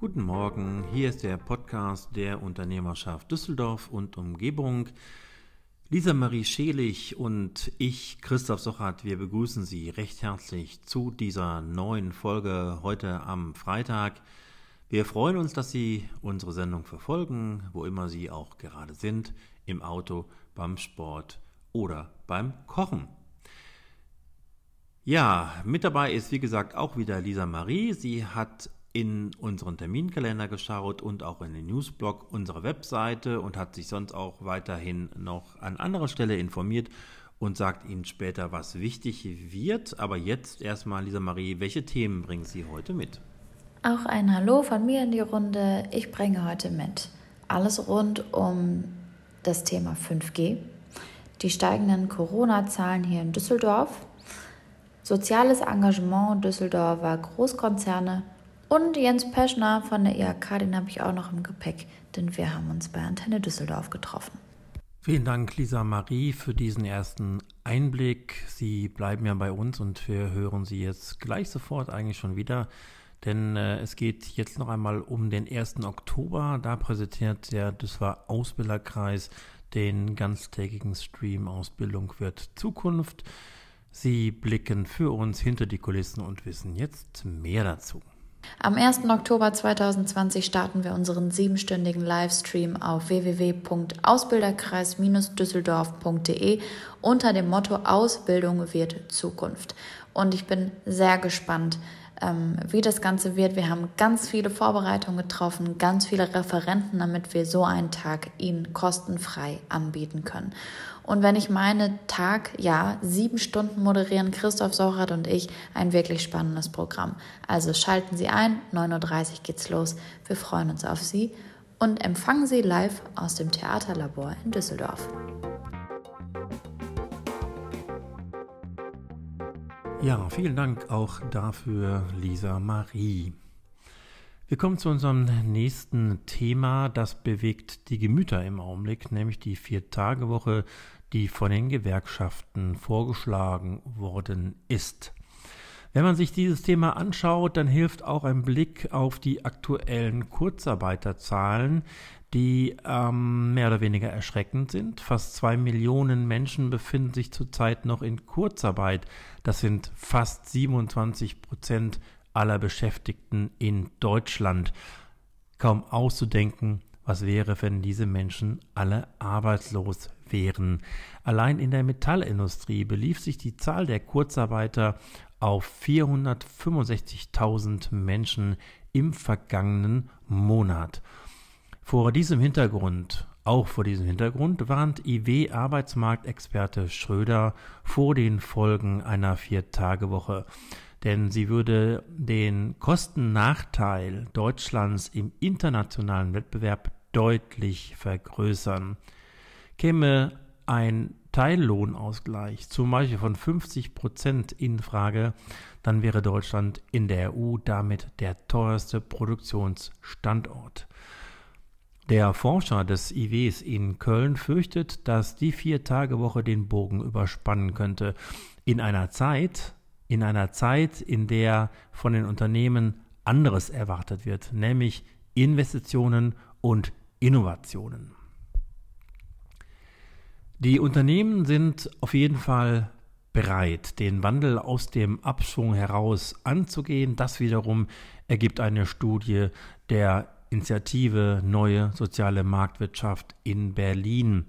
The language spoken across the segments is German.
Guten Morgen, hier ist der Podcast der Unternehmerschaft Düsseldorf und Umgebung. Lisa Marie Schelig und ich, Christoph Sochert, wir begrüßen Sie recht herzlich zu dieser neuen Folge heute am Freitag. Wir freuen uns, dass Sie unsere Sendung verfolgen, wo immer Sie auch gerade sind, im Auto, beim Sport oder beim Kochen. Ja, mit dabei ist wie gesagt auch wieder Lisa Marie. Sie hat in unseren Terminkalender geschaut und auch in den Newsblog unserer Webseite und hat sich sonst auch weiterhin noch an anderer Stelle informiert und sagt Ihnen später, was wichtig wird. Aber jetzt erstmal, Lisa Marie, welche Themen bringen Sie heute mit? Auch ein Hallo von mir in die Runde. Ich bringe heute mit alles rund um das Thema 5G, die steigenden Corona-Zahlen hier in Düsseldorf, soziales Engagement Düsseldorfer Großkonzerne und Jens Peschner von der IHK, den habe ich auch noch im Gepäck, denn wir haben uns bei Antenne Düsseldorf getroffen. Vielen Dank, Lisa Marie, für diesen ersten Einblick. Sie bleiben ja bei uns und wir hören Sie jetzt gleich sofort eigentlich schon wieder. Denn äh, es geht jetzt noch einmal um den 1. Oktober. Da präsentiert der Düsseldorfer Ausbilderkreis den ganztägigen Stream Ausbildung wird Zukunft. Sie blicken für uns hinter die Kulissen und wissen jetzt mehr dazu. Am 1. Oktober 2020 starten wir unseren siebenstündigen Livestream auf www.ausbilderkreis-düsseldorf.de unter dem Motto Ausbildung wird Zukunft. Und ich bin sehr gespannt, ähm, wie das Ganze wird. Wir haben ganz viele Vorbereitungen getroffen, ganz viele Referenten, damit wir so einen Tag Ihnen kostenfrei anbieten können. Und wenn ich meine Tag, ja, sieben Stunden moderieren Christoph Sochert und ich ein wirklich spannendes Programm. Also schalten Sie ein, 9.30 Uhr geht's los. Wir freuen uns auf Sie und empfangen Sie live aus dem Theaterlabor in Düsseldorf. Ja, vielen Dank auch dafür, Lisa Marie. Wir kommen zu unserem nächsten Thema, das bewegt die Gemüter im Augenblick, nämlich die Vier-Tage-Woche, die von den Gewerkschaften vorgeschlagen worden ist. Wenn man sich dieses Thema anschaut, dann hilft auch ein Blick auf die aktuellen Kurzarbeiterzahlen, die ähm, mehr oder weniger erschreckend sind. Fast zwei Millionen Menschen befinden sich zurzeit noch in Kurzarbeit. Das sind fast 27 Prozent aller Beschäftigten in Deutschland. Kaum auszudenken, was wäre, wenn diese Menschen alle arbeitslos wären. Allein in der Metallindustrie belief sich die Zahl der Kurzarbeiter auf 465.000 Menschen im vergangenen Monat. Vor diesem Hintergrund, auch vor diesem Hintergrund, warnt IW-Arbeitsmarktexperte Schröder vor den Folgen einer Vier-Tage-Woche denn sie würde den Kostennachteil Deutschlands im internationalen Wettbewerb deutlich vergrößern. Käme ein Teillohnausgleich zum Beispiel von 50 Prozent in Frage, dann wäre Deutschland in der EU damit der teuerste Produktionsstandort. Der Forscher des IWs in Köln fürchtet, dass die Vier-Tage-Woche den Bogen überspannen könnte. In einer Zeit, in einer Zeit, in der von den Unternehmen anderes erwartet wird, nämlich Investitionen und Innovationen. Die Unternehmen sind auf jeden Fall bereit, den Wandel aus dem Abschwung heraus anzugehen. Das wiederum ergibt eine Studie der Initiative Neue Soziale Marktwirtschaft in Berlin.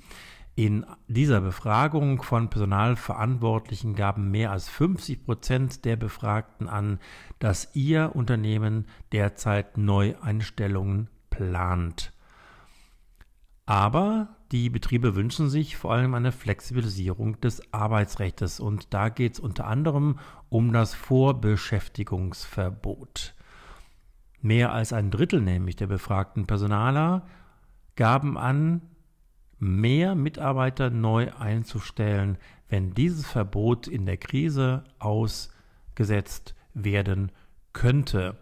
In dieser Befragung von Personalverantwortlichen gaben mehr als 50 Prozent der Befragten an, dass ihr Unternehmen derzeit Neueinstellungen plant. Aber die Betriebe wünschen sich vor allem eine Flexibilisierung des Arbeitsrechts und da geht es unter anderem um das Vorbeschäftigungsverbot. Mehr als ein Drittel nämlich der befragten Personaler gaben an, mehr Mitarbeiter neu einzustellen, wenn dieses Verbot in der Krise ausgesetzt werden könnte.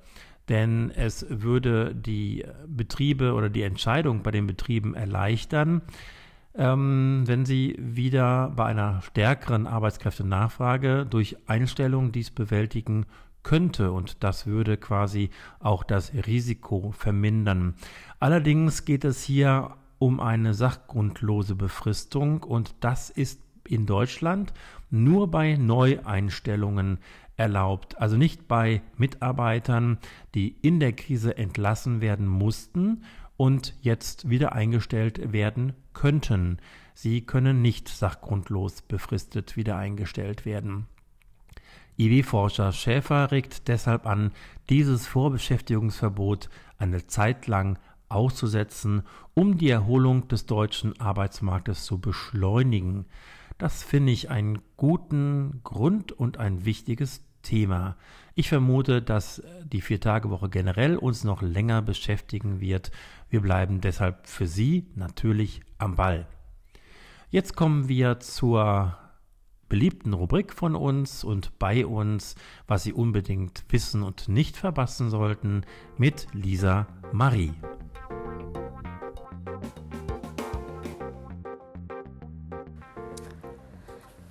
Denn es würde die Betriebe oder die Entscheidung bei den Betrieben erleichtern, ähm, wenn sie wieder bei einer stärkeren Arbeitskräftenachfrage durch Einstellung dies bewältigen könnte und das würde quasi auch das Risiko vermindern. Allerdings geht es hier um eine sachgrundlose Befristung und das ist in Deutschland nur bei Neueinstellungen erlaubt, also nicht bei Mitarbeitern, die in der Krise entlassen werden mussten und jetzt wieder eingestellt werden könnten. Sie können nicht sachgrundlos befristet wieder eingestellt werden. IW-Forscher Schäfer regt deshalb an, dieses Vorbeschäftigungsverbot eine Zeit lang auszusetzen, um die Erholung des deutschen Arbeitsmarktes zu beschleunigen. Das finde ich einen guten Grund und ein wichtiges Thema. Ich vermute, dass die Viertagewoche generell uns noch länger beschäftigen wird. Wir bleiben deshalb für Sie natürlich am Ball. Jetzt kommen wir zur beliebten Rubrik von uns und bei uns, was Sie unbedingt wissen und nicht verpassen sollten, mit Lisa Marie.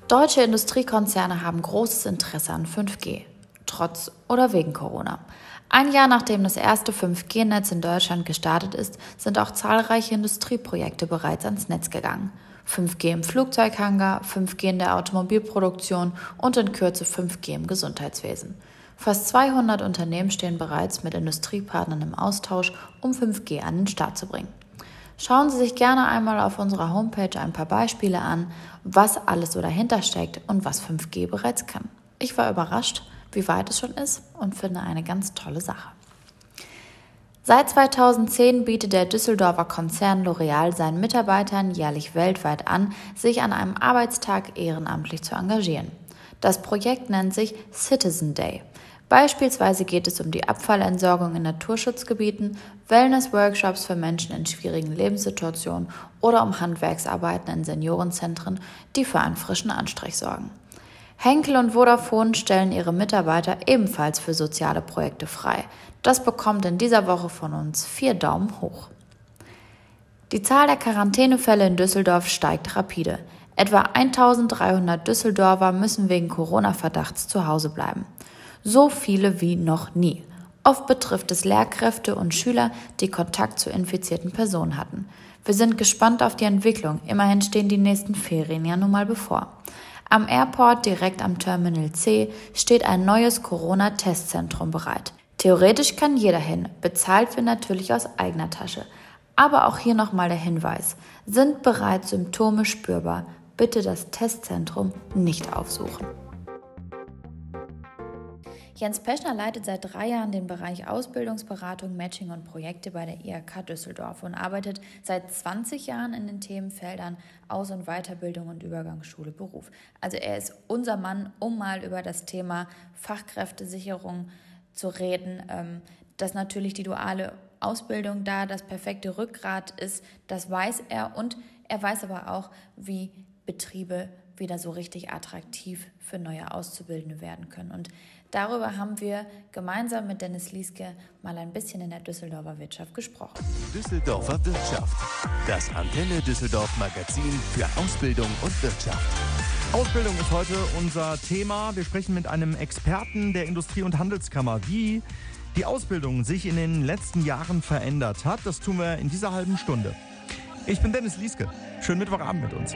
Deutsche Industriekonzerne haben großes Interesse an 5G, trotz oder wegen Corona. Ein Jahr nachdem das erste 5G-Netz in Deutschland gestartet ist, sind auch zahlreiche Industrieprojekte bereits ans Netz gegangen. 5G im Flugzeughangar, 5G in der Automobilproduktion und in Kürze 5G im Gesundheitswesen. Fast 200 Unternehmen stehen bereits mit Industriepartnern im Austausch, um 5G an den Start zu bringen. Schauen Sie sich gerne einmal auf unserer Homepage ein paar Beispiele an, was alles so dahinter steckt und was 5G bereits kann. Ich war überrascht, wie weit es schon ist und finde eine ganz tolle Sache. Seit 2010 bietet der Düsseldorfer Konzern L'Oreal seinen Mitarbeitern jährlich weltweit an, sich an einem Arbeitstag ehrenamtlich zu engagieren. Das Projekt nennt sich Citizen Day. Beispielsweise geht es um die Abfallentsorgung in Naturschutzgebieten, Wellness-Workshops für Menschen in schwierigen Lebenssituationen oder um Handwerksarbeiten in Seniorenzentren, die für einen frischen Anstrich sorgen. Henkel und Vodafone stellen ihre Mitarbeiter ebenfalls für soziale Projekte frei. Das bekommt in dieser Woche von uns vier Daumen hoch. Die Zahl der Quarantänefälle in Düsseldorf steigt rapide. Etwa 1300 Düsseldorfer müssen wegen Corona-Verdachts zu Hause bleiben so viele wie noch nie. Oft betrifft es Lehrkräfte und Schüler, die Kontakt zu infizierten Personen hatten. Wir sind gespannt auf die Entwicklung. Immerhin stehen die nächsten Ferien ja nun mal bevor. Am Airport direkt am Terminal C steht ein neues Corona-Testzentrum bereit. Theoretisch kann jeder hin, bezahlt wird natürlich aus eigener Tasche. Aber auch hier nochmal der Hinweis. Sind bereits Symptome spürbar, bitte das Testzentrum nicht aufsuchen. Jens Peschner leitet seit drei Jahren den Bereich Ausbildungsberatung, Matching und Projekte bei der IHK Düsseldorf und arbeitet seit 20 Jahren in den Themenfeldern Aus- und Weiterbildung und Übergangsschule Beruf. Also er ist unser Mann, um mal über das Thema Fachkräftesicherung zu reden, ähm, dass natürlich die duale Ausbildung da das perfekte Rückgrat ist, das weiß er und er weiß aber auch, wie Betriebe wieder so richtig attraktiv für neue Auszubildende werden können. Und Darüber haben wir gemeinsam mit Dennis Lieske mal ein bisschen in der Düsseldorfer Wirtschaft gesprochen. Düsseldorfer Wirtschaft, das Antenne Düsseldorf Magazin für Ausbildung und Wirtschaft. Ausbildung ist heute unser Thema. Wir sprechen mit einem Experten der Industrie- und Handelskammer, wie die Ausbildung sich in den letzten Jahren verändert hat. Das tun wir in dieser halben Stunde. Ich bin Dennis Lieske. Schönen Mittwochabend mit uns.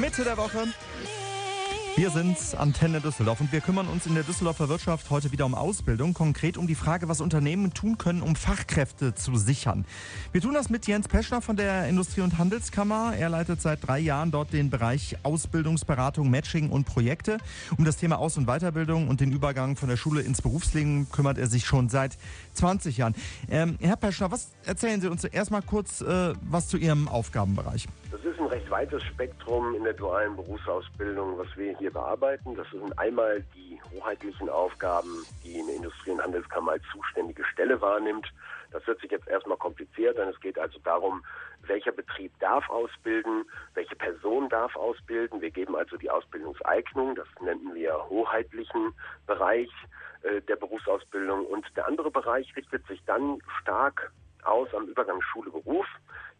Mitte der Woche. Wir sind Antenne Düsseldorf und wir kümmern uns in der Düsseldorfer Wirtschaft heute wieder um Ausbildung, konkret um die Frage, was Unternehmen tun können, um Fachkräfte zu sichern. Wir tun das mit Jens Peschner von der Industrie- und Handelskammer. Er leitet seit drei Jahren dort den Bereich Ausbildungsberatung, Matching und Projekte. Um das Thema Aus- und Weiterbildung und den Übergang von der Schule ins Berufsleben kümmert er sich schon seit 20 Jahren. Ähm, Herr Peschner, was erzählen Sie uns erstmal kurz äh, was zu Ihrem Aufgabenbereich? Das ist ein recht weites Spektrum in der dualen Berufsausbildung, was wir hier bearbeiten. Das sind einmal die hoheitlichen Aufgaben, die eine Industrie- und Handelskammer als zuständige Stelle wahrnimmt. Das hört sich jetzt erstmal kompliziert an. Es geht also darum, welcher Betrieb darf ausbilden, welche Person darf ausbilden. Wir geben also die Ausbildungseignung, das nennen wir hoheitlichen Bereich äh, der Berufsausbildung. Und der andere Bereich richtet sich dann stark aus am Übergang Schule-Beruf.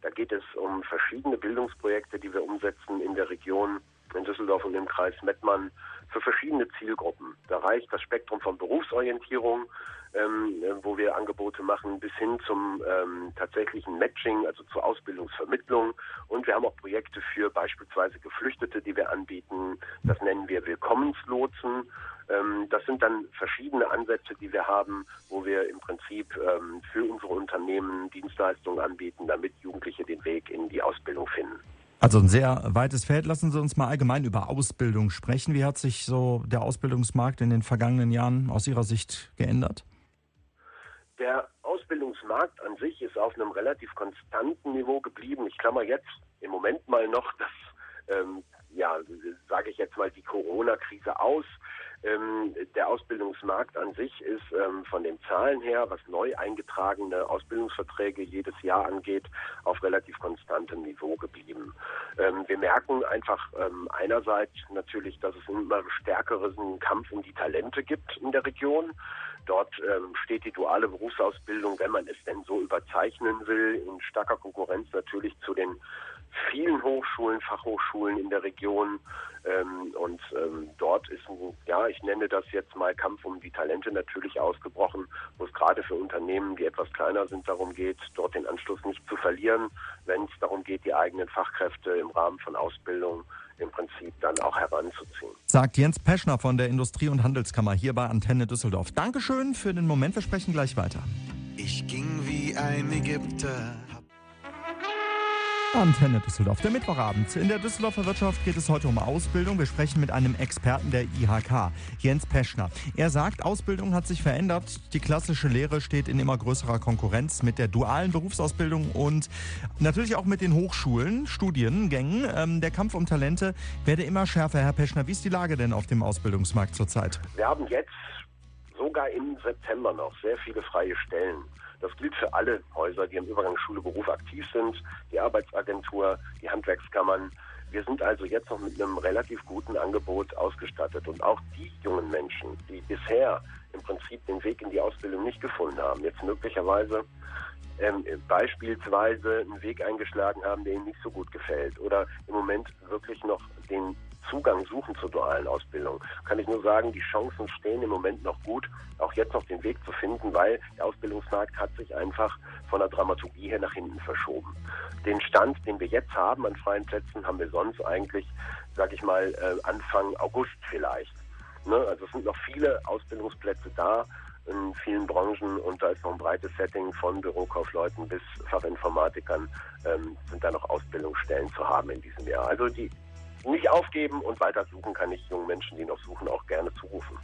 Da geht es um verschiedene Bildungsprojekte, die wir umsetzen in der Region, in Düsseldorf und im Kreis Mettmann für verschiedene Zielgruppen. Da reicht das Spektrum von Berufsorientierung, ähm, äh, wo wir Angebote machen, bis hin zum ähm, tatsächlichen Matching, also zur Ausbildungsvermittlung. Und wir haben auch Projekte für beispielsweise Geflüchtete, die wir anbieten. Das nennen wir Willkommenslotsen. Ähm, das sind dann verschiedene Ansätze, die wir haben, wo wir im Prinzip ähm, für unsere Unternehmen Dienstleistungen anbieten, damit Jugendliche den Weg in die Ausbildung finden. Also ein sehr weites Feld. Lassen Sie uns mal allgemein über Ausbildung sprechen. Wie hat sich so der Ausbildungsmarkt in den vergangenen Jahren aus Ihrer Sicht geändert? Der Ausbildungsmarkt an sich ist auf einem relativ konstanten Niveau geblieben. Ich klammer jetzt im Moment mal noch das, ähm, ja, sage ich jetzt mal die Corona-Krise aus. Ähm, der Ausbildungsmarkt an sich ist ähm, von den Zahlen her, was neu eingetragene Ausbildungsverträge jedes Jahr angeht, auf relativ konstantem Niveau geblieben. Ähm, wir merken einfach ähm, einerseits natürlich, dass es immer stärkeren Kampf um die Talente gibt in der Region. Dort ähm, steht die duale Berufsausbildung, wenn man es denn so überzeichnen will, in starker Konkurrenz natürlich zu den vielen Hochschulen, Fachhochschulen in der Region. Ähm, und ähm, dort ist, ein, ja, ich nenne das jetzt mal Kampf um die Talente natürlich ausgebrochen, wo es gerade für Unternehmen, die etwas kleiner sind, darum geht, dort den Anschluss nicht zu verlieren, wenn es darum geht, die eigenen Fachkräfte im Rahmen von Ausbildung im Prinzip dann auch heranzuziehen. Sagt Jens Peschner von der Industrie- und Handelskammer hier bei Antenne Düsseldorf. Dankeschön für den Moment. Wir sprechen gleich weiter. Ich ging wie ein Ägypter. Antenne Düsseldorf, der Mittwochabend. In der Düsseldorfer Wirtschaft geht es heute um Ausbildung. Wir sprechen mit einem Experten der IHK, Jens Peschner. Er sagt, Ausbildung hat sich verändert. Die klassische Lehre steht in immer größerer Konkurrenz mit der dualen Berufsausbildung und natürlich auch mit den Hochschulen, Studiengängen. Ähm, der Kampf um Talente werde immer schärfer. Herr Peschner, wie ist die Lage denn auf dem Ausbildungsmarkt zurzeit? Wir haben jetzt sogar im September noch sehr viele freie Stellen. Das gilt für alle Häuser, die im Übergang Schule Beruf aktiv sind, die Arbeitsagentur, die Handwerkskammern. Wir sind also jetzt noch mit einem relativ guten Angebot ausgestattet. Und auch die jungen Menschen, die bisher im Prinzip den Weg in die Ausbildung nicht gefunden haben, jetzt möglicherweise ähm, beispielsweise einen Weg eingeschlagen haben, der ihnen nicht so gut gefällt oder im Moment wirklich noch den Zugang suchen zur dualen Ausbildung, kann ich nur sagen, die Chancen stehen im Moment noch gut, auch jetzt noch den Weg zu finden, weil der Ausbildungsmarkt hat sich einfach von der Dramaturgie her nach hinten verschoben. Den Stand, den wir jetzt haben an freien Plätzen, haben wir sonst eigentlich, sag ich mal, äh, Anfang August vielleicht. Ne? Also es sind noch viele Ausbildungsplätze da in vielen Branchen und da ist noch ein breites Setting von Bürokaufleuten bis Fachinformatikern ähm, sind da noch Ausbildungsstellen zu haben in diesem Jahr. Also die nicht aufgeben und weiter suchen kann ich jungen Menschen, die noch suchen, auch gerne zurufen.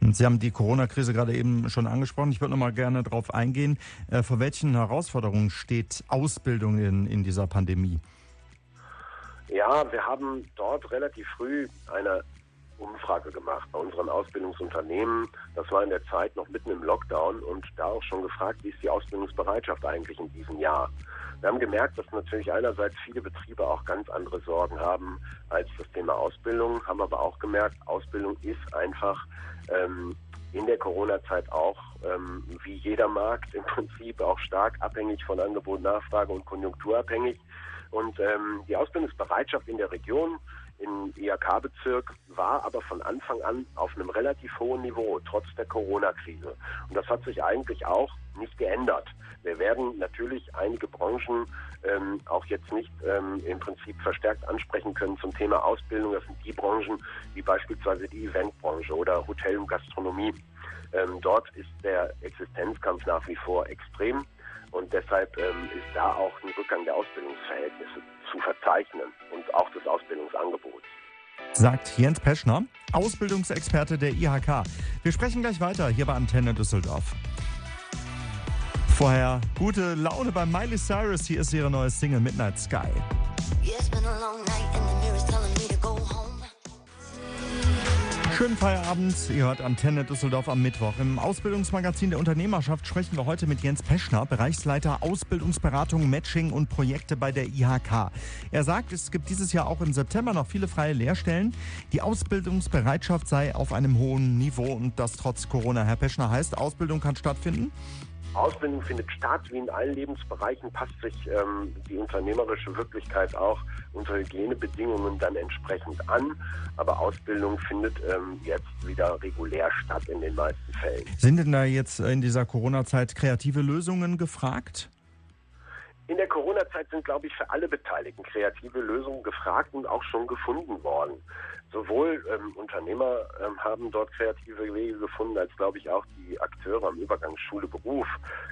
Sie haben die Corona-Krise gerade eben schon angesprochen. Ich würde noch mal gerne darauf eingehen. Äh, vor welchen Herausforderungen steht Ausbildung in, in dieser Pandemie? Ja, wir haben dort relativ früh eine Umfrage gemacht bei unseren Ausbildungsunternehmen. Das war in der Zeit noch mitten im Lockdown und da auch schon gefragt, wie ist die Ausbildungsbereitschaft eigentlich in diesem Jahr. Wir haben gemerkt, dass natürlich einerseits viele Betriebe auch ganz andere Sorgen haben als das Thema Ausbildung, haben aber auch gemerkt, Ausbildung ist einfach ähm, in der Corona-Zeit auch, ähm, wie jeder Markt im Prinzip, auch stark abhängig von Angebot, Nachfrage und konjunkturabhängig. Und ähm, die Ausbildungsbereitschaft in der Region im IHK-Bezirk war aber von Anfang an auf einem relativ hohen Niveau, trotz der Corona-Krise. Und das hat sich eigentlich auch nicht geändert. Wir werden natürlich einige Branchen ähm, auch jetzt nicht ähm, im Prinzip verstärkt ansprechen können zum Thema Ausbildung. Das sind die Branchen wie beispielsweise die Eventbranche oder Hotel- und Gastronomie. Ähm, dort ist der Existenzkampf nach wie vor extrem. Und deshalb ähm, ist da auch ein Rückgang der Ausbildungsverhältnisse zu verzeichnen und auch des Ausbildungsangebots. Sagt Jens Peschner, Ausbildungsexperte der IHK. Wir sprechen gleich weiter hier bei Antenne Düsseldorf. Vorher gute Laune bei Miley Cyrus. Hier ist ihre neue Single Midnight Sky. Yeah, Schönen Feierabend. Ihr hört Antenne Düsseldorf am Mittwoch. Im Ausbildungsmagazin der Unternehmerschaft sprechen wir heute mit Jens Peschner, Bereichsleiter Ausbildungsberatung, Matching und Projekte bei der IHK. Er sagt, es gibt dieses Jahr auch im September noch viele freie Lehrstellen. Die Ausbildungsbereitschaft sei auf einem hohen Niveau und das trotz Corona. Herr Peschner heißt, Ausbildung kann stattfinden? Ausbildung findet statt, wie in allen Lebensbereichen passt sich ähm, die unternehmerische Wirklichkeit auch unter Hygienebedingungen dann entsprechend an. Aber Ausbildung findet ähm, jetzt wieder regulär statt in den meisten Fällen. Sind denn da jetzt in dieser Corona-Zeit kreative Lösungen gefragt? In der Corona-Zeit sind, glaube ich, für alle Beteiligten kreative Lösungen gefragt und auch schon gefunden worden. Sowohl ähm, Unternehmer ähm, haben dort kreative Wege gefunden, als glaube ich auch die Akteure am Übergang Schule-Beruf,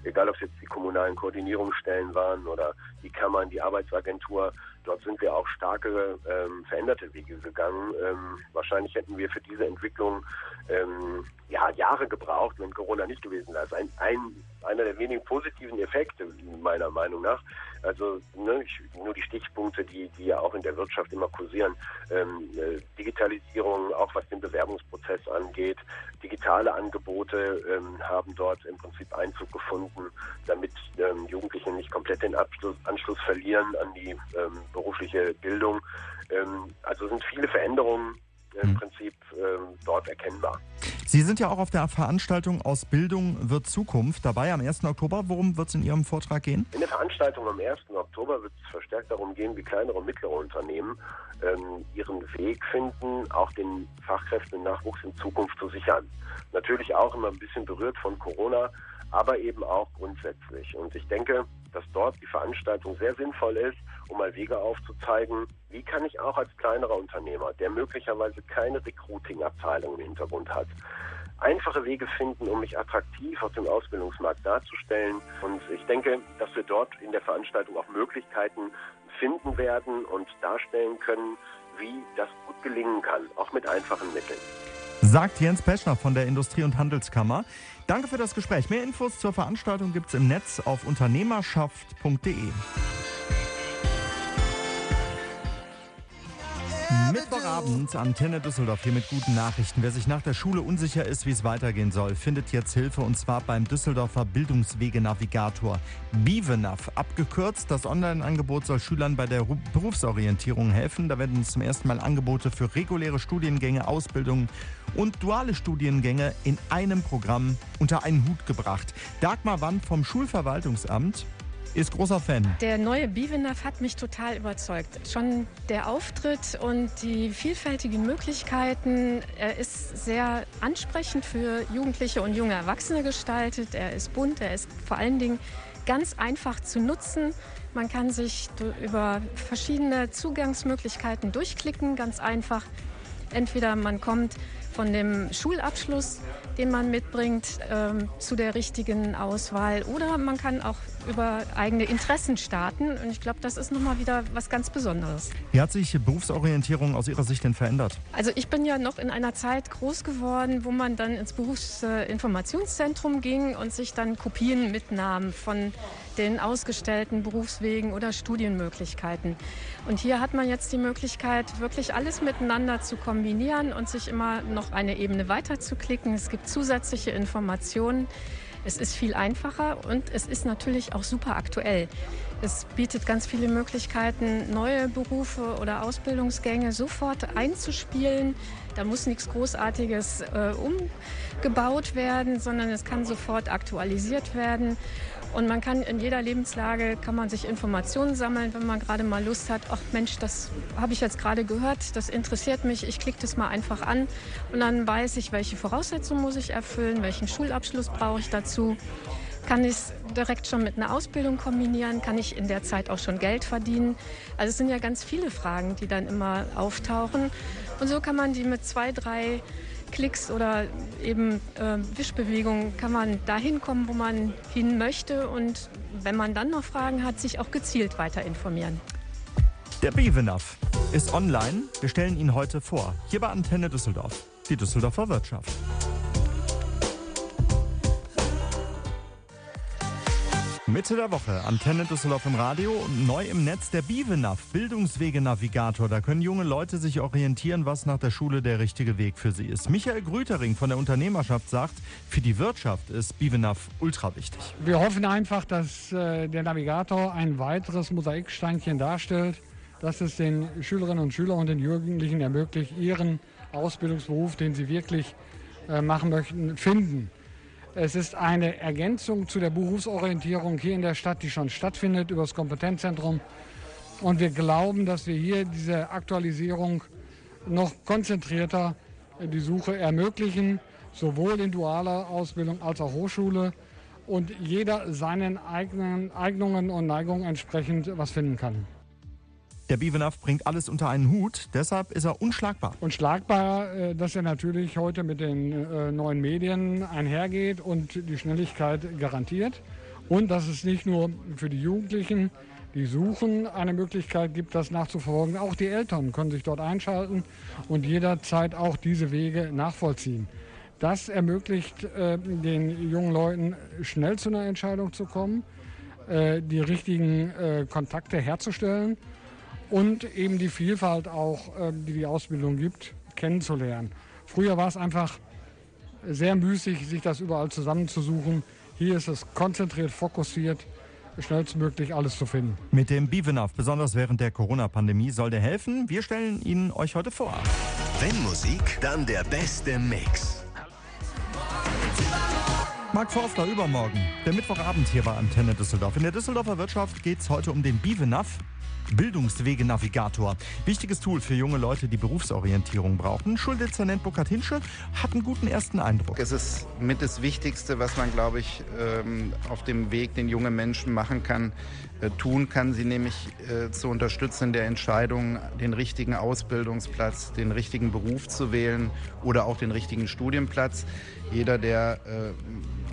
egal ob es jetzt die kommunalen Koordinierungsstellen waren oder die Kammern, die Arbeitsagentur. Dort sind wir auch starke ähm, veränderte Wege gegangen. Ähm, wahrscheinlich hätten wir für diese Entwicklung ähm, ja, Jahre gebraucht, wenn Corona nicht gewesen wäre. Das ist ein, ein, einer der wenigen positiven Effekte meiner Meinung nach. Also ne, ich, nur die Stichpunkte, die, die ja auch in der Wirtschaft immer kursieren. Ähm, äh, Digitalisierung, auch was den Bewerbungsprozess angeht. Digitale Angebote ähm, haben dort im Prinzip Einzug gefunden, damit ähm, Jugendliche nicht komplett den Abschluss, Anschluss verlieren an die ähm, berufliche Bildung. Ähm, also sind viele Veränderungen im mhm. Prinzip ähm, dort erkennbar. Sie sind ja auch auf der Veranstaltung Aus Bildung wird Zukunft dabei am 1. Oktober. Worum wird es in Ihrem Vortrag gehen? In der Veranstaltung am 1. Oktober wird es verstärkt darum gehen, wie kleinere und mittlere Unternehmen ähm, ihren Weg finden, auch den Fachkräften Nachwuchs in Zukunft zu sichern. Natürlich auch immer ein bisschen berührt von Corona, aber eben auch grundsätzlich. Und ich denke, dass dort die Veranstaltung sehr sinnvoll ist, um mal Wege aufzuzeigen, wie kann ich auch als kleinerer Unternehmer, der möglicherweise keine Recruiting-Abteilung im Hintergrund hat, einfache Wege finden, um mich attraktiv auf dem Ausbildungsmarkt darzustellen. Und ich denke, dass wir dort in der Veranstaltung auch Möglichkeiten finden werden und darstellen können, wie das gut gelingen kann, auch mit einfachen Mitteln. Sagt Jens Peschner von der Industrie- und Handelskammer. Danke für das Gespräch. Mehr Infos zur Veranstaltung gibt es im Netz auf unternehmerschaft.de. Mittwochabend, Antenne Düsseldorf hier mit guten Nachrichten. Wer sich nach der Schule unsicher ist, wie es weitergehen soll, findet jetzt Hilfe und zwar beim Düsseldorfer Bildungswege-Navigator BIVENAV. Abgekürzt, das Online-Angebot soll Schülern bei der Berufsorientierung helfen. Da werden zum ersten Mal Angebote für reguläre Studiengänge, Ausbildungen und duale Studiengänge in einem Programm unter einen Hut gebracht. Dagmar Wand vom Schulverwaltungsamt ist großer Fan. Der neue Bivenaf hat mich total überzeugt. Schon der Auftritt und die vielfältigen Möglichkeiten. Er ist sehr ansprechend für Jugendliche und junge Erwachsene gestaltet. Er ist bunt, er ist vor allen Dingen ganz einfach zu nutzen. Man kann sich über verschiedene Zugangsmöglichkeiten durchklicken, ganz einfach. Entweder man kommt von dem Schulabschluss, den man mitbringt, ähm, zu der richtigen Auswahl. Oder man kann auch über eigene Interessen starten. Und ich glaube, das ist nochmal wieder was ganz Besonderes. Wie hat sich Berufsorientierung aus Ihrer Sicht denn verändert? Also ich bin ja noch in einer Zeit groß geworden, wo man dann ins Berufsinformationszentrum ging und sich dann Kopien mitnahm von den ausgestellten Berufswegen oder Studienmöglichkeiten. Und hier hat man jetzt die Möglichkeit, wirklich alles miteinander zu kombinieren und sich immer noch eine Ebene weiter zu klicken. Es gibt zusätzliche Informationen. Es ist viel einfacher und es ist natürlich auch super aktuell. Es bietet ganz viele Möglichkeiten, neue Berufe oder Ausbildungsgänge sofort einzuspielen. Da muss nichts Großartiges äh, umgebaut werden, sondern es kann sofort aktualisiert werden. Und man kann in jeder Lebenslage, kann man sich Informationen sammeln, wenn man gerade mal Lust hat, ach Mensch, das habe ich jetzt gerade gehört, das interessiert mich, ich klicke das mal einfach an und dann weiß ich, welche Voraussetzungen muss ich erfüllen, welchen Schulabschluss brauche ich dazu. Kann ich es direkt schon mit einer Ausbildung kombinieren? Kann ich in der Zeit auch schon Geld verdienen? Also es sind ja ganz viele Fragen, die dann immer auftauchen. Und so kann man die mit zwei, drei Klicks oder eben äh, Wischbewegungen kann man dahin kommen, wo man hin möchte und wenn man dann noch Fragen hat, sich auch gezielt weiter informieren. Der Bevenaf ist online. Wir stellen ihn heute vor. Hier bei Antenne Düsseldorf, die Düsseldorfer Wirtschaft. Mitte der Woche, Antenne Düsseldorf im Radio und neu im Netz der Bivenav, Bildungswege-Navigator. Da können junge Leute sich orientieren, was nach der Schule der richtige Weg für sie ist. Michael Grütering von der Unternehmerschaft sagt, für die Wirtschaft ist Bivenav ultra wichtig. Wir hoffen einfach, dass äh, der Navigator ein weiteres Mosaiksteinchen darstellt, dass es den Schülerinnen und Schülern und den Jugendlichen ermöglicht, ihren Ausbildungsberuf, den sie wirklich äh, machen möchten, finden. Es ist eine Ergänzung zu der Berufsorientierung hier in der Stadt, die schon stattfindet über das Kompetenzzentrum. Und wir glauben, dass wir hier diese Aktualisierung noch konzentrierter die Suche ermöglichen, sowohl in dualer Ausbildung als auch Hochschule und jeder seinen eigenen Eignungen und Neigungen entsprechend was finden kann. Der Bivenaf bringt alles unter einen Hut, deshalb ist er unschlagbar. Unschlagbar, äh, dass er natürlich heute mit den äh, neuen Medien einhergeht und die Schnelligkeit garantiert. Und dass es nicht nur für die Jugendlichen, die suchen, eine Möglichkeit gibt, das nachzuverfolgen. Auch die Eltern können sich dort einschalten und jederzeit auch diese Wege nachvollziehen. Das ermöglicht äh, den jungen Leuten schnell zu einer Entscheidung zu kommen, die richtigen Kontakte herzustellen und eben die Vielfalt auch, ähm, die die Ausbildung gibt, kennenzulernen. Früher war es einfach sehr müßig, sich das überall zusammenzusuchen. Hier ist es konzentriert, fokussiert, schnellstmöglich alles zu finden. Mit dem Bivenaf, besonders während der Corona-Pandemie, soll der helfen. Wir stellen ihn euch heute vor. Wenn Musik, dann der beste Mix. Marc Forster, übermorgen. Der Mittwochabend hier bei Antenne Düsseldorf. In der Düsseldorfer Wirtschaft geht es heute um den Bivenaf. Bildungswege-Navigator. Wichtiges Tool für junge Leute, die Berufsorientierung brauchen. Schuldezernent Burkhard Hinsche hat einen guten ersten Eindruck. Es ist mit das Wichtigste, was man, glaube ich, ähm, auf dem Weg, den junge Menschen machen kann, äh, tun kann, sie nämlich äh, zu unterstützen in der Entscheidung, den richtigen Ausbildungsplatz, den richtigen Beruf zu wählen oder auch den richtigen Studienplatz. Jeder, der äh,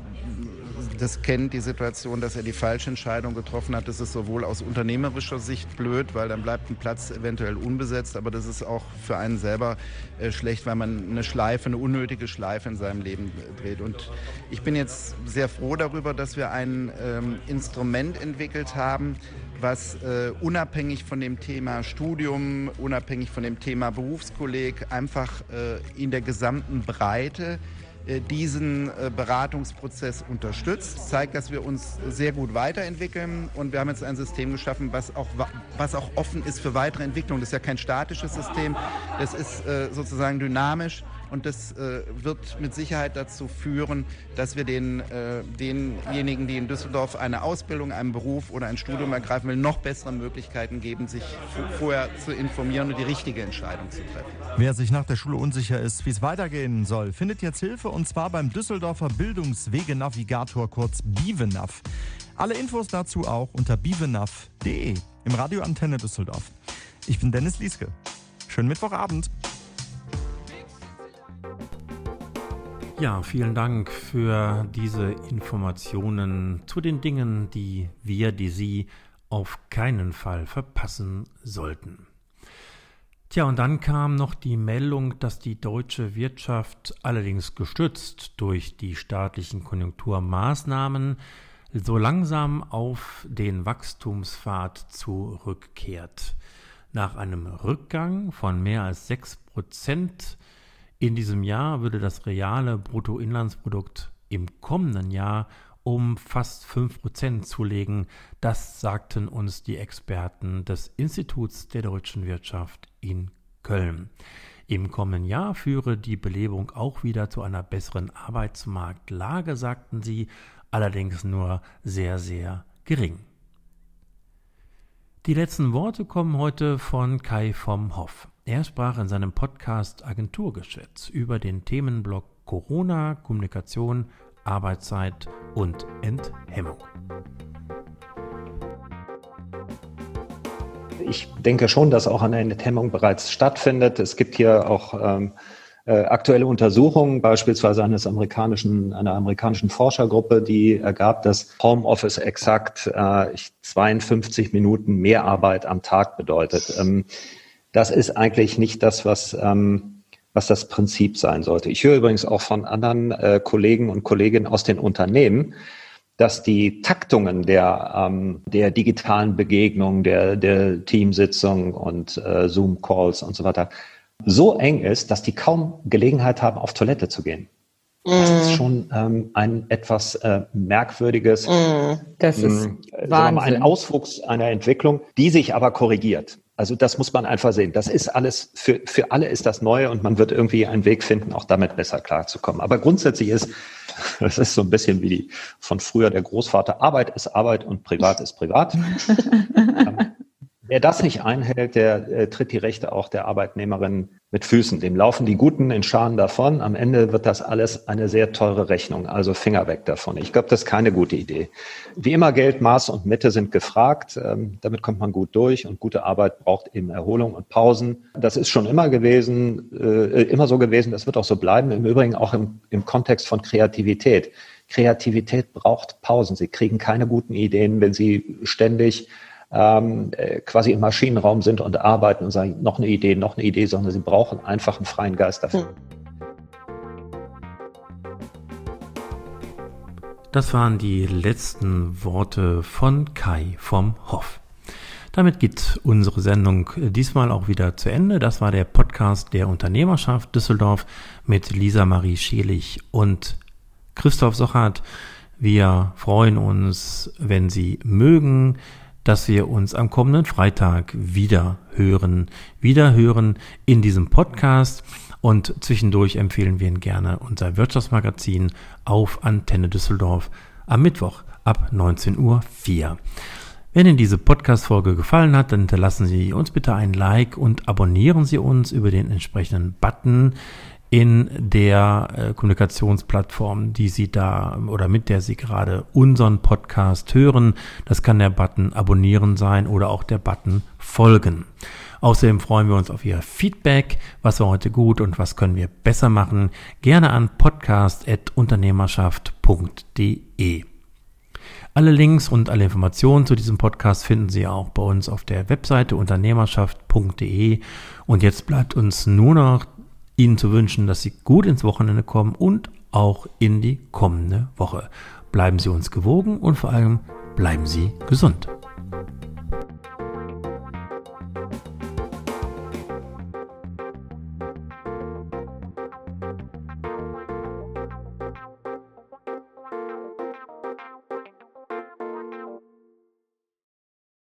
das kennt, die Situation, dass er die falsche Entscheidung getroffen hat. Das ist sowohl aus unternehmerischer Sicht blöd, weil dann bleibt ein Platz eventuell unbesetzt, aber das ist auch für einen selber äh, schlecht, weil man eine Schleife, eine unnötige Schleife in seinem Leben dreht. Und ich bin jetzt sehr froh darüber, dass wir ein ähm, Instrument entwickelt haben, was äh, unabhängig von dem Thema Studium, unabhängig von dem Thema Berufskolleg, einfach äh, in der gesamten Breite diesen äh, Beratungsprozess unterstützt, zeigt, dass wir uns sehr gut weiterentwickeln. Und wir haben jetzt ein System geschaffen, was auch, was auch offen ist für weitere Entwicklung. Das ist ja kein statisches System, das ist äh, sozusagen dynamisch und das äh, wird mit Sicherheit dazu führen, dass wir den, äh, denjenigen, die in Düsseldorf eine Ausbildung, einen Beruf oder ein Studium ergreifen will, noch bessere Möglichkeiten geben, sich vorher zu informieren und die richtige Entscheidung zu treffen. Wer sich nach der Schule unsicher ist, wie es weitergehen soll, findet jetzt Hilfe und zwar beim Düsseldorfer Bildungswegenavigator kurz BIVENAV. Alle Infos dazu auch unter bivenaf.de im Radio Antenne Düsseldorf. Ich bin Dennis Lieske. Schönen Mittwochabend. Ja, vielen Dank für diese Informationen zu den Dingen, die wir, die Sie auf keinen Fall verpassen sollten. Tja, und dann kam noch die Meldung, dass die deutsche Wirtschaft allerdings gestützt durch die staatlichen Konjunkturmaßnahmen so langsam auf den Wachstumspfad zurückkehrt. Nach einem Rückgang von mehr als 6 Prozent in diesem Jahr würde das reale Bruttoinlandsprodukt im kommenden Jahr um fast 5% zulegen. Das sagten uns die Experten des Instituts der deutschen Wirtschaft in Köln. Im kommenden Jahr führe die Belebung auch wieder zu einer besseren Arbeitsmarktlage, sagten sie, allerdings nur sehr, sehr gering. Die letzten Worte kommen heute von Kai vom Hoff. Er sprach in seinem Podcast Agenturgeschwätz über den Themenblock Corona, Kommunikation, Arbeitszeit und Enthemmung. Ich denke schon, dass auch eine Enthemmung bereits stattfindet. Es gibt hier auch ähm, äh, aktuelle Untersuchungen, beispielsweise eines amerikanischen, einer amerikanischen Forschergruppe, die ergab, dass Homeoffice exakt äh, 52 Minuten mehr Arbeit am Tag bedeutet. Ähm, das ist eigentlich nicht das, was, ähm, was das Prinzip sein sollte. Ich höre übrigens auch von anderen äh, Kollegen und Kolleginnen aus den Unternehmen, dass die Taktungen der, ähm, der digitalen Begegnungen, der, der Teamsitzungen und äh, Zoom-Calls und so weiter so eng ist, dass die kaum Gelegenheit haben, auf Toilette zu gehen. Das ist mm. schon ähm, ein etwas äh, merkwürdiges, mm, das ist äh, mal, ein Auswuchs einer Entwicklung, die sich aber korrigiert. Also das muss man einfach sehen. Das ist alles, für, für alle ist das neu und man wird irgendwie einen Weg finden, auch damit besser klarzukommen. Aber grundsätzlich ist, Das ist so ein bisschen wie die von früher der Großvater. Arbeit ist Arbeit und Privat ist Privat. Wer das nicht einhält, der äh, tritt die Rechte auch der Arbeitnehmerin mit Füßen. Dem laufen die Guten in Scharen davon. Am Ende wird das alles eine sehr teure Rechnung. Also Finger weg davon. Ich glaube, das ist keine gute Idee. Wie immer Geld, Maß und Mitte sind gefragt. Ähm, damit kommt man gut durch und gute Arbeit braucht eben Erholung und Pausen. Das ist schon immer gewesen, äh, immer so gewesen. Das wird auch so bleiben. Im Übrigen auch im, im Kontext von Kreativität. Kreativität braucht Pausen. Sie kriegen keine guten Ideen, wenn Sie ständig ähm, äh, quasi im Maschinenraum sind und arbeiten und sagen, noch eine Idee, noch eine Idee, sondern sie brauchen einfach einen freien Geist dafür. Das waren die letzten Worte von Kai vom Hoff. Damit geht unsere Sendung diesmal auch wieder zu Ende. Das war der Podcast der Unternehmerschaft Düsseldorf mit Lisa Marie Schelig und Christoph Sochert. Wir freuen uns, wenn Sie mögen, dass wir uns am kommenden Freitag wieder hören, wieder hören in diesem Podcast. Und zwischendurch empfehlen wir Ihnen gerne unser Wirtschaftsmagazin auf Antenne Düsseldorf am Mittwoch ab 19.04 Uhr. Wenn Ihnen diese Podcast-Folge gefallen hat, dann hinterlassen Sie uns bitte ein Like und abonnieren Sie uns über den entsprechenden Button in der äh, Kommunikationsplattform, die Sie da oder mit der Sie gerade unseren Podcast hören. Das kann der Button Abonnieren sein oder auch der Button Folgen. Außerdem freuen wir uns auf Ihr Feedback. Was war heute gut und was können wir besser machen? Gerne an podcast.unternehmerschaft.de. Alle Links und alle Informationen zu diesem Podcast finden Sie auch bei uns auf der Webseite unternehmerschaft.de. Und jetzt bleibt uns nur noch Ihnen zu wünschen, dass Sie gut ins Wochenende kommen und auch in die kommende Woche. Bleiben Sie uns gewogen und vor allem bleiben Sie gesund.